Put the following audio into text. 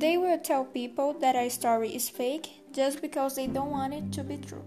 They will tell people that a story is fake just because they don't want it to be true.